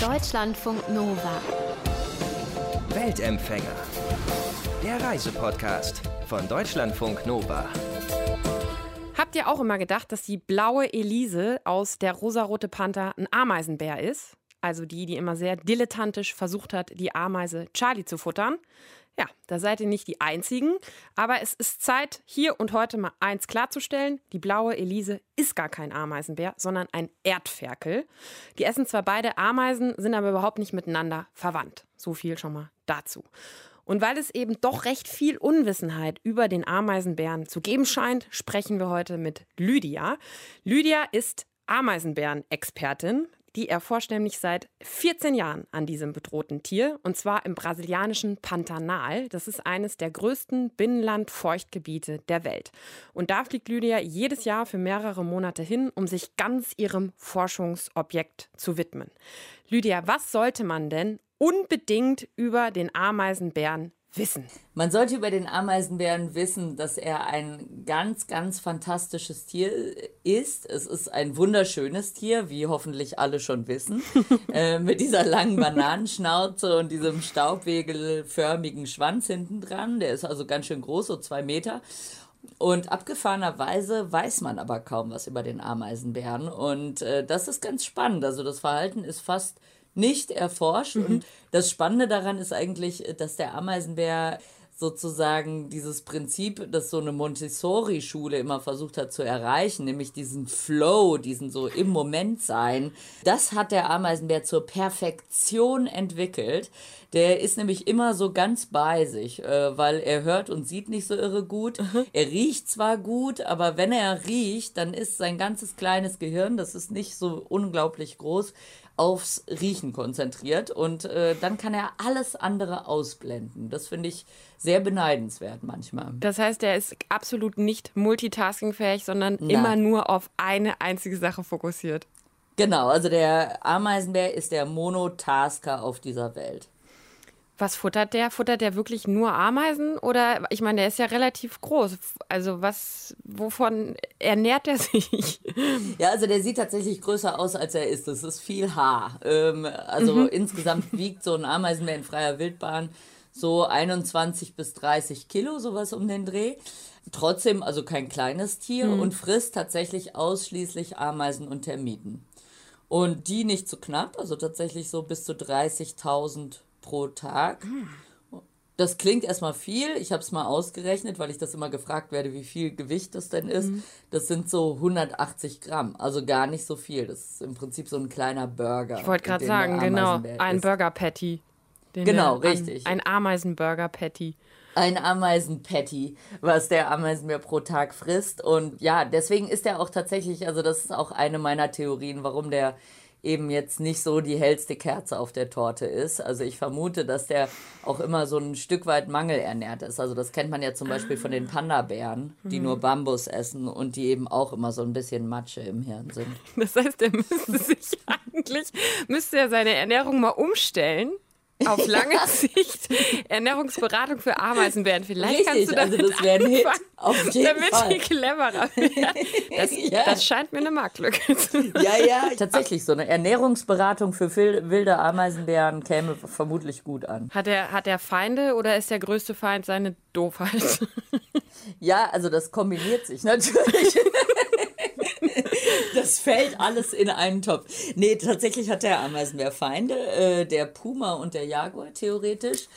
Deutschlandfunk Nova. Weltempfänger. Der Reisepodcast von Deutschlandfunk Nova. Habt ihr auch immer gedacht, dass die blaue Elise aus der rosarote Panther ein Ameisenbär ist? Also die, die immer sehr dilettantisch versucht hat, die Ameise Charlie zu futtern. Ja, da seid ihr nicht die Einzigen. Aber es ist Zeit, hier und heute mal eins klarzustellen. Die blaue Elise ist gar kein Ameisenbär, sondern ein Erdferkel. Die essen zwar beide Ameisen, sind aber überhaupt nicht miteinander verwandt. So viel schon mal dazu. Und weil es eben doch recht viel Unwissenheit über den Ameisenbären zu geben scheint, sprechen wir heute mit Lydia. Lydia ist Ameisenbären-Expertin. Die erforscht nämlich seit 14 Jahren an diesem bedrohten Tier und zwar im brasilianischen Pantanal. Das ist eines der größten Binnenland-Feuchtgebiete der Welt. Und da fliegt Lydia jedes Jahr für mehrere Monate hin, um sich ganz ihrem Forschungsobjekt zu widmen. Lydia, was sollte man denn unbedingt über den Ameisenbären wissen? Man sollte über den Ameisenbären wissen, dass er ein ganz, ganz fantastisches Tier ist. Es ist ein wunderschönes Tier, wie hoffentlich alle schon wissen, äh, mit dieser langen Bananenschnauze und diesem staubwegelförmigen Schwanz hinten dran. Der ist also ganz schön groß, so zwei Meter. Und abgefahrenerweise weiß man aber kaum was über den Ameisenbären. Und äh, das ist ganz spannend. Also das Verhalten ist fast nicht erforscht. Mhm. Und das Spannende daran ist eigentlich, dass der Ameisenbär sozusagen dieses Prinzip, das so eine Montessori-Schule immer versucht hat zu erreichen, nämlich diesen Flow, diesen so im Moment sein, das hat der Ameisenbär zur Perfektion entwickelt. Der ist nämlich immer so ganz bei sich, äh, weil er hört und sieht nicht so irre gut. Mhm. Er riecht zwar gut, aber wenn er riecht, dann ist sein ganzes kleines Gehirn, das ist nicht so unglaublich groß, aufs Riechen konzentriert und äh, dann kann er alles andere ausblenden. Das finde ich sehr beneidenswert manchmal. Das heißt, er ist absolut nicht multitaskingfähig, sondern Nein. immer nur auf eine einzige Sache fokussiert. Genau, also der Ameisenbär ist der Monotasker auf dieser Welt. Was futtert der? Futtert der wirklich nur Ameisen? Oder ich meine, der ist ja relativ groß. Also was, wovon ernährt er sich? Ja, also der sieht tatsächlich größer aus, als er ist. Das ist viel Haar. Ähm, also mhm. insgesamt wiegt so ein Ameisenbär in freier Wildbahn so 21 bis 30 Kilo, sowas um den Dreh. Trotzdem also kein kleines Tier mhm. und frisst tatsächlich ausschließlich Ameisen und Termiten. Und die nicht zu knapp, also tatsächlich so bis zu 30.000 pro Tag. Das klingt erstmal viel. Ich habe es mal ausgerechnet, weil ich das immer gefragt werde, wie viel Gewicht das denn ist. Mhm. Das sind so 180 Gramm, also gar nicht so viel. Das ist im Prinzip so ein kleiner Burger. Ich wollte gerade sagen, genau, ein Burger Patty. Genau, richtig. Ein, ein Ameisenburger Patty. Ein Ameisenpatty, was der Ameisenbär pro Tag frisst. Und ja, deswegen ist er auch tatsächlich, also das ist auch eine meiner Theorien, warum der eben jetzt nicht so die hellste Kerze auf der Torte ist. Also ich vermute, dass der auch immer so ein Stück weit mangelernährt ist. Also das kennt man ja zum Beispiel von den Panda-Bären, die mhm. nur Bambus essen und die eben auch immer so ein bisschen Matsche im Hirn sind. Das heißt, der müsste sich eigentlich, müsste er seine Ernährung mal umstellen auf lange Sicht Ernährungsberatung für Ameisenbären. Vielleicht Richtig, kannst du damit also das wäre ein Hit. Auf jeden damit Fall. die cleverer werden. Das, ja. das scheint mir eine Marktlücke zu sein. Ja, ja, tatsächlich. So eine Ernährungsberatung für wilde Ameisenbären käme vermutlich gut an. Hat er, hat er Feinde oder ist der größte Feind seine Doofheit? Ja, also das kombiniert sich natürlich. das fällt alles in einen Topf. Nee, tatsächlich hat der Ameisenbär Feinde, äh, der Puma und der Jaguar theoretisch.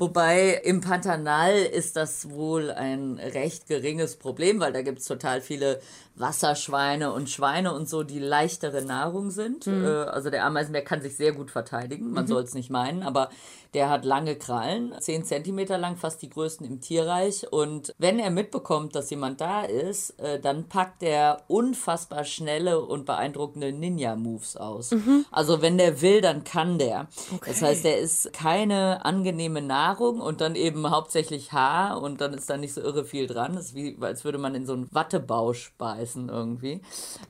Wobei im Pantanal ist das wohl ein recht geringes Problem, weil da gibt es total viele Wasserschweine und Schweine und so, die leichtere Nahrung sind. Mhm. Äh, also der Ameisenbär kann sich sehr gut verteidigen, man mhm. soll es nicht meinen, aber der hat lange Krallen, 10 Zentimeter lang, fast die größten im Tierreich. Und wenn er mitbekommt, dass jemand da ist, äh, dann packt er unfassbar schnelle und beeindruckende Ninja-Moves aus. Mhm. Also wenn der will, dann kann der. Okay. Das heißt, er ist keine angenehme Nahrung und dann eben hauptsächlich Haar und dann ist da nicht so irre viel dran. Das ist wie, als würde man in so einen Wattebausch beißen irgendwie.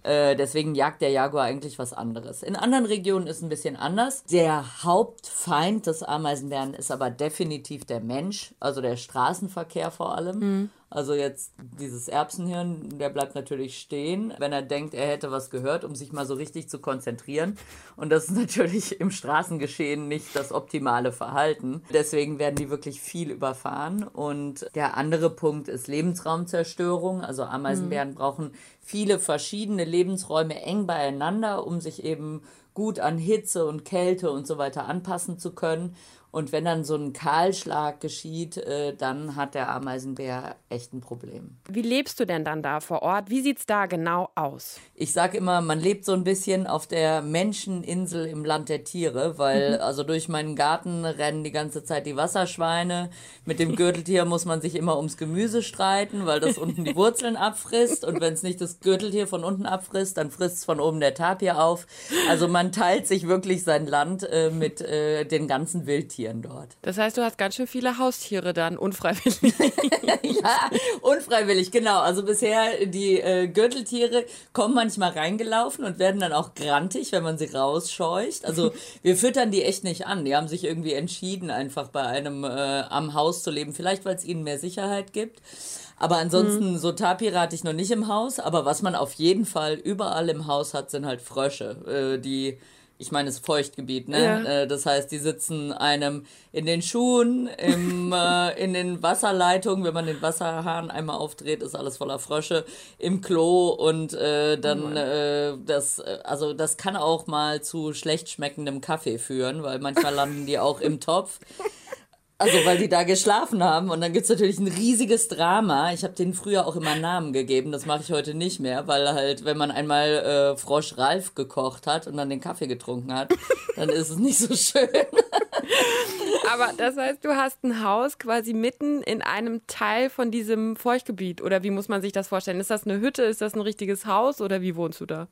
Äh, deswegen jagt der Jaguar eigentlich was anderes. In anderen Regionen ist es ein bisschen anders. Der Hauptfeind des Ameisenbären ist aber definitiv der Mensch, also der Straßenverkehr vor allem. Mhm. Also jetzt dieses Erbsenhirn, der bleibt natürlich stehen, wenn er denkt, er hätte was gehört, um sich mal so richtig zu konzentrieren. Und das ist natürlich im Straßengeschehen nicht das optimale Verhalten. Deswegen werden die wirklich viel überfahren. Und der andere Punkt ist Lebensraumzerstörung. Also Ameisenbären mhm. brauchen viele verschiedene Lebensräume eng beieinander, um sich eben gut an Hitze und Kälte und so weiter anpassen zu können. Und wenn dann so ein Kahlschlag geschieht, äh, dann hat der Ameisenbär echt ein Problem. Wie lebst du denn dann da vor Ort? Wie sieht es da genau aus? Ich sage immer, man lebt so ein bisschen auf der Menscheninsel im Land der Tiere, weil mhm. also durch meinen Garten rennen die ganze Zeit die Wasserschweine. Mit dem Gürteltier muss man sich immer ums Gemüse streiten, weil das unten die Wurzeln abfrisst. Und wenn es nicht das Gürteltier von unten abfrisst, dann frisst es von oben der Tapir auf. Also man teilt sich wirklich sein Land äh, mit äh, den ganzen Wildtieren. Haustieren dort. Das heißt, du hast ganz schön viele Haustiere dann, unfreiwillig. ja, unfreiwillig, genau. Also bisher die äh, Gürteltiere kommen manchmal reingelaufen und werden dann auch grantig, wenn man sie rausscheucht. Also wir füttern die echt nicht an. Die haben sich irgendwie entschieden, einfach bei einem äh, am Haus zu leben. Vielleicht, weil es ihnen mehr Sicherheit gibt. Aber ansonsten, mhm. so Tapire hatte ich noch nicht im Haus. Aber was man auf jeden Fall überall im Haus hat, sind halt Frösche, äh, die ich meine, es ist Feuchtgebiet, ne? Ja. Äh, das heißt, die sitzen einem in den Schuhen, im, äh, in den Wasserleitungen, wenn man den Wasserhahn einmal aufdreht, ist alles voller Frösche, im Klo und äh, dann oh äh, das, äh, also das kann auch mal zu schlecht schmeckendem Kaffee führen, weil manchmal landen die auch im Topf. Also, weil die da geschlafen haben. Und dann gibt's natürlich ein riesiges Drama. Ich habe denen früher auch immer Namen gegeben. Das mache ich heute nicht mehr, weil halt, wenn man einmal äh, Frosch Ralf gekocht hat und dann den Kaffee getrunken hat, dann ist es nicht so schön. Aber das heißt, du hast ein Haus quasi mitten in einem Teil von diesem Feuchtgebiet. Oder wie muss man sich das vorstellen? Ist das eine Hütte? Ist das ein richtiges Haus? Oder wie wohnst du da?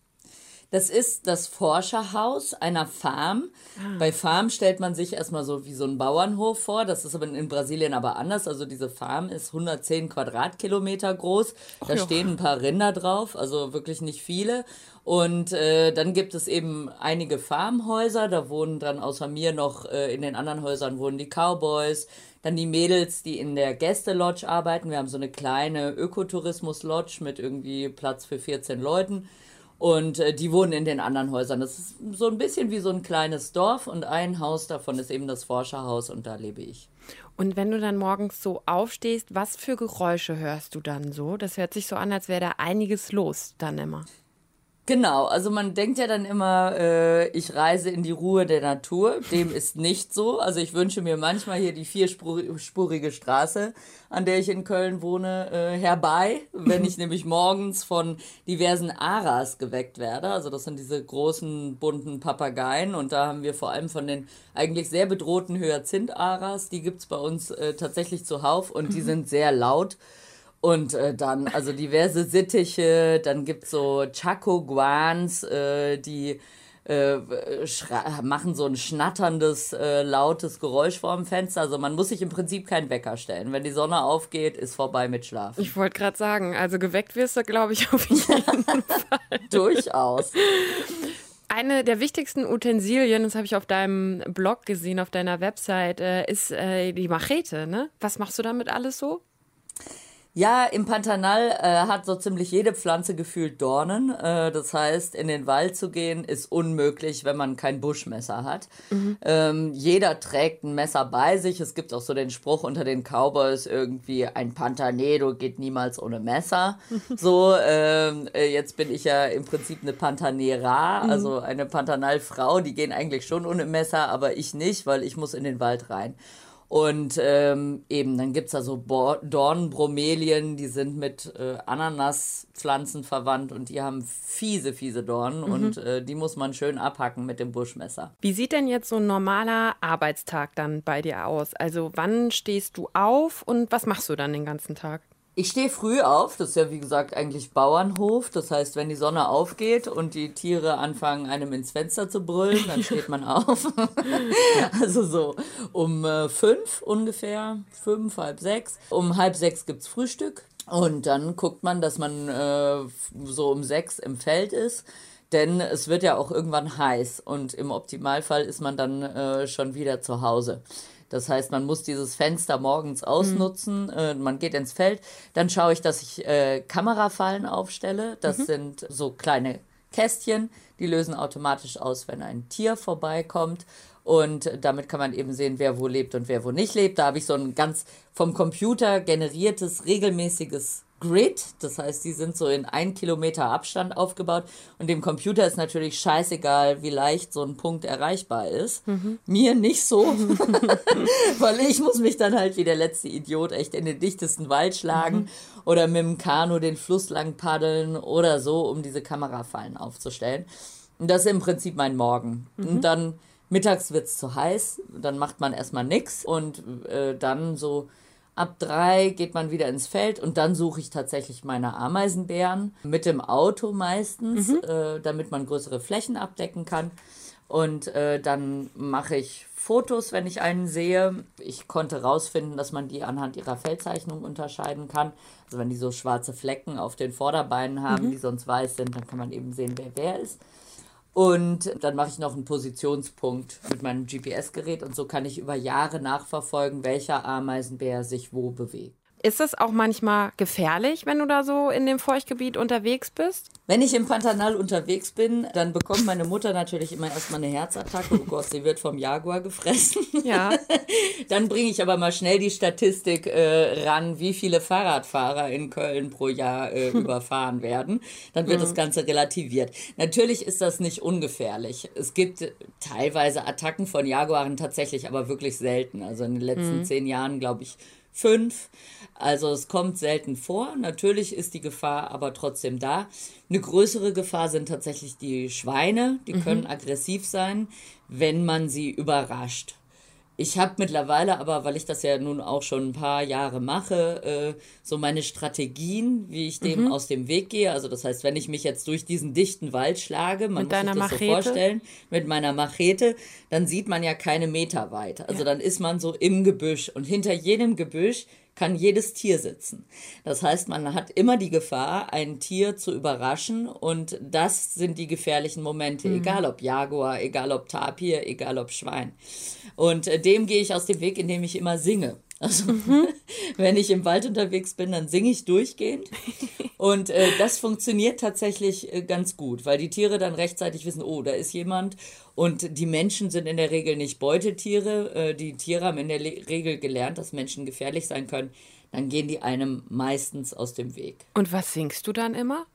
Das ist das Forscherhaus einer Farm. Ah. Bei Farm stellt man sich erstmal so wie so ein Bauernhof vor. Das ist aber in Brasilien aber anders. Also diese Farm ist 110 Quadratkilometer groß. Da Ach, stehen ein paar Rinder drauf, also wirklich nicht viele. Und äh, dann gibt es eben einige Farmhäuser. Da wohnen dann außer mir noch äh, in den anderen Häusern wohnen die Cowboys. Dann die Mädels, die in der Gästelodge arbeiten. Wir haben so eine kleine Ökotourismus-Lodge mit irgendwie Platz für 14 Leuten. Und äh, die wohnen in den anderen Häusern. Das ist so ein bisschen wie so ein kleines Dorf und ein Haus davon ist eben das Forscherhaus und da lebe ich. Und wenn du dann morgens so aufstehst, was für Geräusche hörst du dann so? Das hört sich so an, als wäre da einiges los dann immer. Genau, also man denkt ja dann immer, äh, ich reise in die Ruhe der Natur. Dem ist nicht so. Also ich wünsche mir manchmal hier die vierspurige Straße, an der ich in Köln wohne, äh, herbei, wenn ich nämlich morgens von diversen Aras geweckt werde. Also das sind diese großen bunten Papageien und da haben wir vor allem von den eigentlich sehr bedrohten Hyazinth-Aras, die gibt's bei uns äh, tatsächlich zuhauf und die sind sehr laut. Und äh, dann, also diverse Sittiche, dann gibt's so Chaco-Guans, äh, die äh, machen so ein schnatterndes, äh, lautes Geräusch vor dem Fenster. Also man muss sich im Prinzip keinen Wecker stellen. Wenn die Sonne aufgeht, ist vorbei mit Schlafen. Ich wollte gerade sagen, also geweckt wirst du, glaube ich, auf jeden Fall. Durchaus. Eine der wichtigsten Utensilien, das habe ich auf deinem Blog gesehen, auf deiner Website, äh, ist äh, die Machete. Ne? Was machst du damit alles so? Ja, im Pantanal äh, hat so ziemlich jede Pflanze gefühlt Dornen. Äh, das heißt, in den Wald zu gehen ist unmöglich, wenn man kein Buschmesser hat. Mhm. Ähm, jeder trägt ein Messer bei sich. Es gibt auch so den Spruch unter den Cowboys irgendwie, ein Pantanedo geht niemals ohne Messer. so, ähm, äh, jetzt bin ich ja im Prinzip eine Pantanera, mhm. also eine Pantanalfrau. Die gehen eigentlich schon ohne Messer, aber ich nicht, weil ich muss in den Wald rein. Und ähm, eben, dann gibt's da so Dornenbromelien, die sind mit äh, Ananaspflanzen verwandt und die haben fiese, fiese Dornen mhm. und äh, die muss man schön abhacken mit dem Buschmesser. Wie sieht denn jetzt so ein normaler Arbeitstag dann bei dir aus? Also wann stehst du auf und was machst du dann den ganzen Tag? Ich stehe früh auf, das ist ja wie gesagt eigentlich Bauernhof. Das heißt, wenn die Sonne aufgeht und die Tiere anfangen, einem ins Fenster zu brüllen, dann steht man auf. also so um äh, fünf ungefähr, fünf, halb sechs. Um halb sechs gibt es Frühstück und dann guckt man, dass man äh, so um sechs im Feld ist. Denn es wird ja auch irgendwann heiß und im Optimalfall ist man dann äh, schon wieder zu Hause. Das heißt, man muss dieses Fenster morgens ausnutzen, mhm. äh, man geht ins Feld, dann schaue ich, dass ich äh, Kamerafallen aufstelle. Das mhm. sind so kleine Kästchen, die lösen automatisch aus, wenn ein Tier vorbeikommt. Und damit kann man eben sehen, wer wo lebt und wer wo nicht lebt. Da habe ich so ein ganz vom Computer generiertes, regelmäßiges Grid. Das heißt, die sind so in ein Kilometer Abstand aufgebaut. Und dem Computer ist natürlich scheißegal, wie leicht so ein Punkt erreichbar ist. Mhm. Mir nicht so, weil ich muss mich dann halt wie der letzte Idiot echt in den dichtesten Wald schlagen mhm. oder mit dem Kanu den Fluss lang paddeln oder so, um diese Kamerafallen aufzustellen. Und das ist im Prinzip mein Morgen. Mhm. Und dann mittags wird es zu heiß, dann macht man erstmal nichts und äh, dann so Ab drei geht man wieder ins Feld und dann suche ich tatsächlich meine Ameisenbären mit dem Auto meistens, mhm. äh, damit man größere Flächen abdecken kann. Und äh, dann mache ich Fotos, wenn ich einen sehe. Ich konnte herausfinden, dass man die anhand ihrer Feldzeichnung unterscheiden kann. Also wenn die so schwarze Flecken auf den Vorderbeinen haben, mhm. die sonst weiß sind, dann kann man eben sehen, wer wer ist. Und dann mache ich noch einen Positionspunkt mit meinem GPS-Gerät und so kann ich über Jahre nachverfolgen, welcher Ameisenbär sich wo bewegt. Ist es auch manchmal gefährlich, wenn du da so in dem Feuchtgebiet unterwegs bist? Wenn ich im Pantanal unterwegs bin, dann bekommt meine Mutter natürlich immer erstmal eine Herzattacke. Oh Gott, sie wird vom Jaguar gefressen. Ja. dann bringe ich aber mal schnell die Statistik äh, ran, wie viele Fahrradfahrer in Köln pro Jahr äh, überfahren werden. Dann wird mhm. das Ganze relativiert. Natürlich ist das nicht ungefährlich. Es gibt teilweise Attacken von Jaguaren tatsächlich, aber wirklich selten. Also in den letzten mhm. zehn Jahren, glaube ich, fünf. Also es kommt selten vor. Natürlich ist die Gefahr aber trotzdem da. Eine größere Gefahr sind tatsächlich die Schweine. Die mhm. können aggressiv sein, wenn man sie überrascht. Ich habe mittlerweile aber, weil ich das ja nun auch schon ein paar Jahre mache, äh, so meine Strategien, wie ich dem mhm. aus dem Weg gehe. Also das heißt, wenn ich mich jetzt durch diesen dichten Wald schlage, man mit muss sich das Machete? so vorstellen, mit meiner Machete, dann sieht man ja keine Meter weit. Also ja. dann ist man so im Gebüsch und hinter jedem Gebüsch kann jedes Tier sitzen. Das heißt, man hat immer die Gefahr, ein Tier zu überraschen und das sind die gefährlichen Momente, mhm. egal ob Jaguar, egal ob Tapir, egal ob Schwein. Und äh, dem gehe ich aus dem Weg, indem ich immer singe. Also mhm. wenn ich im Wald unterwegs bin, dann singe ich durchgehend. Und äh, das funktioniert tatsächlich äh, ganz gut, weil die Tiere dann rechtzeitig wissen, oh, da ist jemand. Und die Menschen sind in der Regel nicht Beutetiere. Äh, die Tiere haben in der Le Regel gelernt, dass Menschen gefährlich sein können. Dann gehen die einem meistens aus dem Weg. Und was singst du dann immer?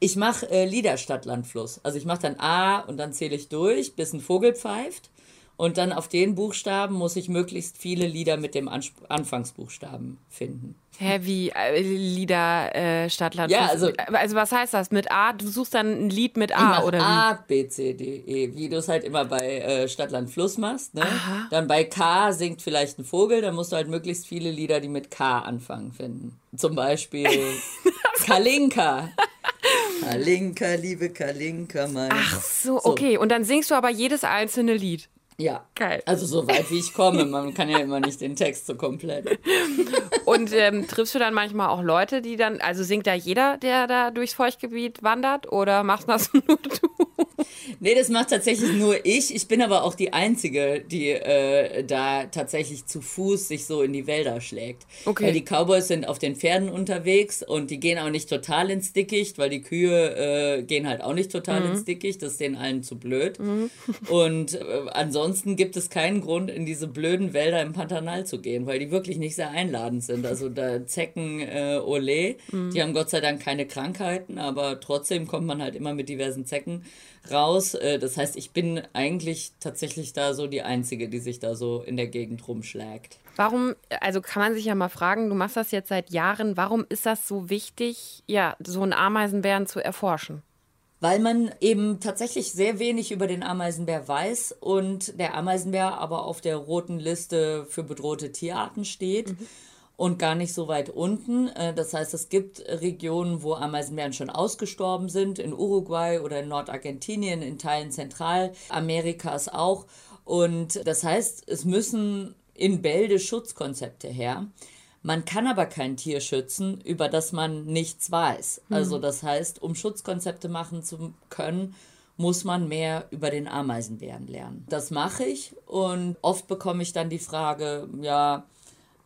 Ich mache äh, Lieder statt Landfluss. Also ich mache dann A und dann zähle ich durch, bis ein Vogel pfeift. Und dann auf den Buchstaben muss ich möglichst viele Lieder mit dem Ansp Anfangsbuchstaben finden. Hä, wie äh, Lieder äh, Stadtland? Ja, also, also was heißt das? Mit A? Du suchst dann ein Lied mit A oder wie? A, B, C, D, E, wie du es halt immer bei äh, Stadtland Fluss machst. Ne? Aha. Dann bei K singt vielleicht ein Vogel, dann musst du halt möglichst viele Lieder, die mit K anfangen, finden. Zum Beispiel Kalinka. Kalinka, liebe Kalinka, mein. Ach so, so, okay. Und dann singst du aber jedes einzelne Lied. Ja. Geil. Also so weit wie ich komme. Man kann ja immer nicht den Text so komplett. Und ähm, triffst du dann manchmal auch Leute, die dann, also singt da jeder, der da durchs Feuchtgebiet wandert oder machst das nur du? Nee, das macht tatsächlich nur ich. Ich bin aber auch die Einzige, die äh, da tatsächlich zu Fuß sich so in die Wälder schlägt. Okay. Weil die Cowboys sind auf den Pferden unterwegs und die gehen auch nicht total ins Dickicht, weil die Kühe äh, gehen halt auch nicht total mhm. ins Dickicht. Das ist denen allen zu blöd. Mhm. Und äh, ansonsten gibt es keinen Grund, in diese blöden Wälder im Pantanal zu gehen, weil die wirklich nicht sehr einladend sind. Also da Zecken, äh, Ole, mhm. die haben Gott sei Dank keine Krankheiten, aber trotzdem kommt man halt immer mit diversen Zecken raus. Äh, das heißt, ich bin eigentlich tatsächlich da so die Einzige, die sich da so in der Gegend rumschlägt. Warum, also kann man sich ja mal fragen, du machst das jetzt seit Jahren, warum ist das so wichtig, ja, so einen Ameisenbären zu erforschen? Weil man eben tatsächlich sehr wenig über den Ameisenbär weiß und der Ameisenbär aber auf der roten Liste für bedrohte Tierarten steht. Mhm und gar nicht so weit unten. Äh, das heißt, es gibt Regionen, wo Ameisenbären schon ausgestorben sind, in Uruguay oder in Nordargentinien, in Teilen Zentralamerikas auch. Und das heißt, es müssen in Bälde Schutzkonzepte her. Man kann aber kein Tier schützen, über das man nichts weiß. Mhm. Also das heißt, um Schutzkonzepte machen zu können, muss man mehr über den Ameisenbären lernen. Das mache ich und oft bekomme ich dann die Frage, ja,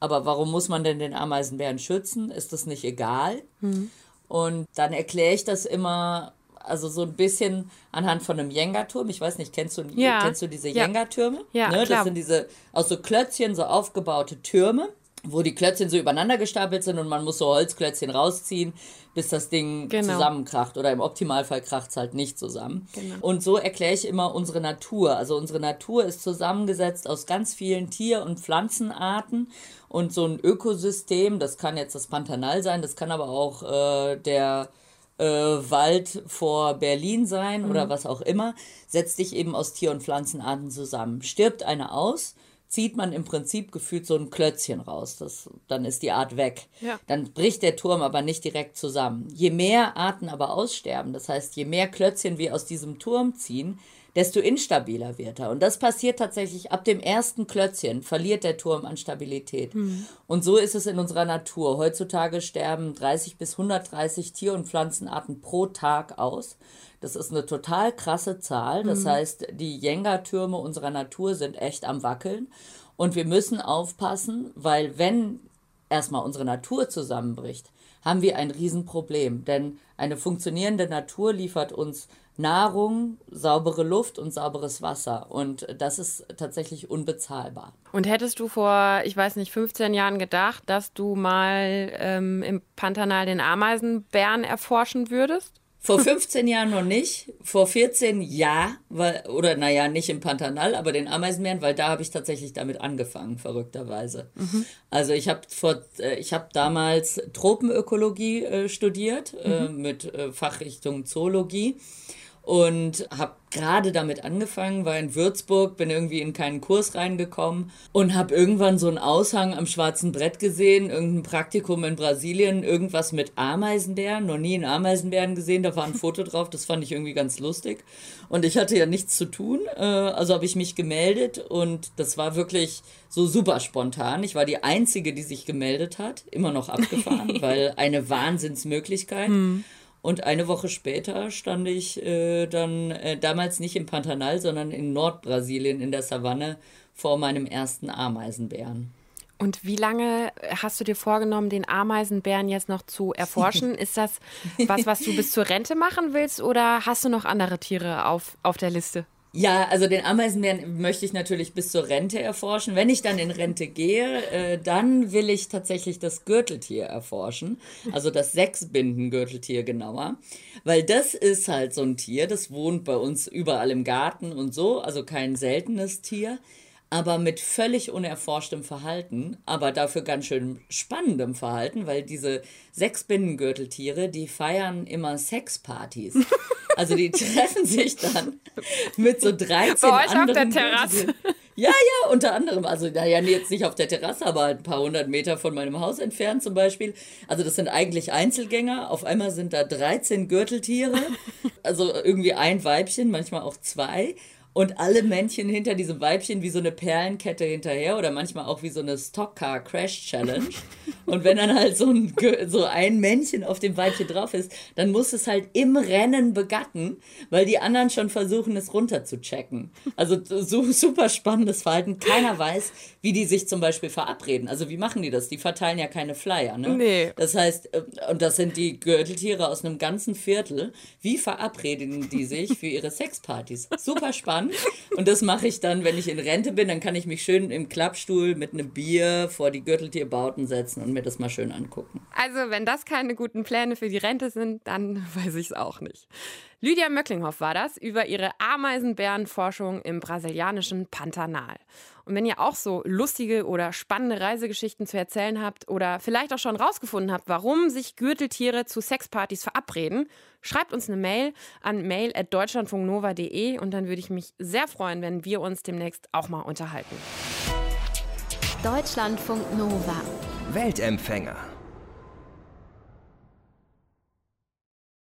aber warum muss man denn den Ameisenbären schützen? Ist das nicht egal? Mhm. Und dann erkläre ich das immer, also so ein bisschen anhand von einem Jenga-Turm. Ich weiß nicht, kennst du, ja. kennst du diese ja. Jenga-Türme? Ja, ne? Das sind diese aus so Klötzchen so aufgebaute Türme wo die Klötzchen so übereinander gestapelt sind und man muss so Holzklötzchen rausziehen, bis das Ding genau. zusammenkracht. Oder im Optimalfall kracht es halt nicht zusammen. Genau. Und so erkläre ich immer unsere Natur. Also unsere Natur ist zusammengesetzt aus ganz vielen Tier- und Pflanzenarten. Und so ein Ökosystem, das kann jetzt das Pantanal sein, das kann aber auch äh, der äh, Wald vor Berlin sein mhm. oder was auch immer, setzt sich eben aus Tier- und Pflanzenarten zusammen. Stirbt eine aus, zieht man im Prinzip gefühlt so ein Klötzchen raus. Das, dann ist die Art weg. Ja. Dann bricht der Turm aber nicht direkt zusammen. Je mehr Arten aber aussterben, das heißt, je mehr Klötzchen wir aus diesem Turm ziehen, desto instabiler wird er. Und das passiert tatsächlich ab dem ersten Klötzchen, verliert der Turm an Stabilität. Mhm. Und so ist es in unserer Natur. Heutzutage sterben 30 bis 130 Tier- und Pflanzenarten pro Tag aus. Das ist eine total krasse Zahl. Das mhm. heißt, die Jenga-Türme unserer Natur sind echt am Wackeln. Und wir müssen aufpassen, weil wenn erstmal unsere Natur zusammenbricht, haben wir ein Riesenproblem. Denn eine funktionierende Natur liefert uns Nahrung, saubere Luft und sauberes Wasser. Und das ist tatsächlich unbezahlbar. Und hättest du vor, ich weiß nicht, 15 Jahren gedacht, dass du mal ähm, im Pantanal den Ameisenbären erforschen würdest? Vor 15 Jahren noch nicht. Vor 14 ja, weil, oder naja, nicht im Pantanal, aber den Ameisenbären, weil da habe ich tatsächlich damit angefangen, verrückterweise. Mhm. Also ich habe vor, äh, ich habe damals Tropenökologie äh, studiert äh, mhm. äh, mit Fachrichtung Zoologie und habe gerade damit angefangen, war in Würzburg, bin irgendwie in keinen Kurs reingekommen und habe irgendwann so einen Aushang am schwarzen Brett gesehen, irgendein Praktikum in Brasilien, irgendwas mit Ameisenbären, noch nie einen Ameisenbären gesehen, da war ein Foto drauf, das fand ich irgendwie ganz lustig und ich hatte ja nichts zu tun, äh, also habe ich mich gemeldet und das war wirklich so super spontan. Ich war die Einzige, die sich gemeldet hat, immer noch abgefahren, weil eine Wahnsinnsmöglichkeit. Hm. Und eine Woche später stand ich äh, dann äh, damals nicht im Pantanal, sondern in Nordbrasilien in der Savanne vor meinem ersten Ameisenbären. Und wie lange hast du dir vorgenommen, den Ameisenbären jetzt noch zu erforschen? Ist das was, was du bis zur Rente machen willst oder hast du noch andere Tiere auf, auf der Liste? Ja, also den Ameisenbären möchte ich natürlich bis zur Rente erforschen. Wenn ich dann in Rente gehe, äh, dann will ich tatsächlich das Gürteltier erforschen. Also das Sechsbinden-Gürteltier genauer. Weil das ist halt so ein Tier, das wohnt bei uns überall im Garten und so. Also kein seltenes Tier aber mit völlig unerforschtem Verhalten, aber dafür ganz schön spannendem Verhalten, weil diese sechs Binnengürteltiere, die feiern immer Sexpartys. Also die treffen sich dann mit so 13 Bei euch anderen auf der Terrasse. Ja, ja, unter anderem. Also, naja, jetzt nicht auf der Terrasse, aber ein paar hundert Meter von meinem Haus entfernt zum Beispiel. Also, das sind eigentlich Einzelgänger. Auf einmal sind da 13 Gürteltiere. Also, irgendwie ein Weibchen, manchmal auch zwei und alle Männchen hinter diesem Weibchen wie so eine Perlenkette hinterher oder manchmal auch wie so eine Stockcar Crash Challenge. Und wenn dann halt so ein, so ein Männchen auf dem Weibchen drauf ist, dann muss es halt im Rennen begatten, weil die anderen schon versuchen, es runter zu checken. Also so super spannendes Verhalten. Keiner weiß, wie die sich zum Beispiel verabreden. Also wie machen die das? Die verteilen ja keine Flyer, ne? Nee. Das heißt, äh, und das sind die Gürteltiere aus einem ganzen Viertel. Wie verabreden die sich für ihre Sexpartys? Super spannend. Und das mache ich dann, wenn ich in Rente bin, dann kann ich mich schön im Klappstuhl mit einem Bier vor die Gürteltierbauten setzen und mir das mal schön angucken. Also, wenn das keine guten Pläne für die Rente sind, dann weiß ich es auch nicht. Lydia Möcklinghoff war das über ihre Ameisenbärenforschung im brasilianischen Pantanal. Und wenn ihr auch so lustige oder spannende Reisegeschichten zu erzählen habt oder vielleicht auch schon rausgefunden habt, warum sich Gürteltiere zu Sexpartys verabreden, schreibt uns eine Mail an mail.deutschlandfunknova.de und dann würde ich mich sehr freuen, wenn wir uns demnächst auch mal unterhalten. Deutschlandfunk Nova. Weltempfänger.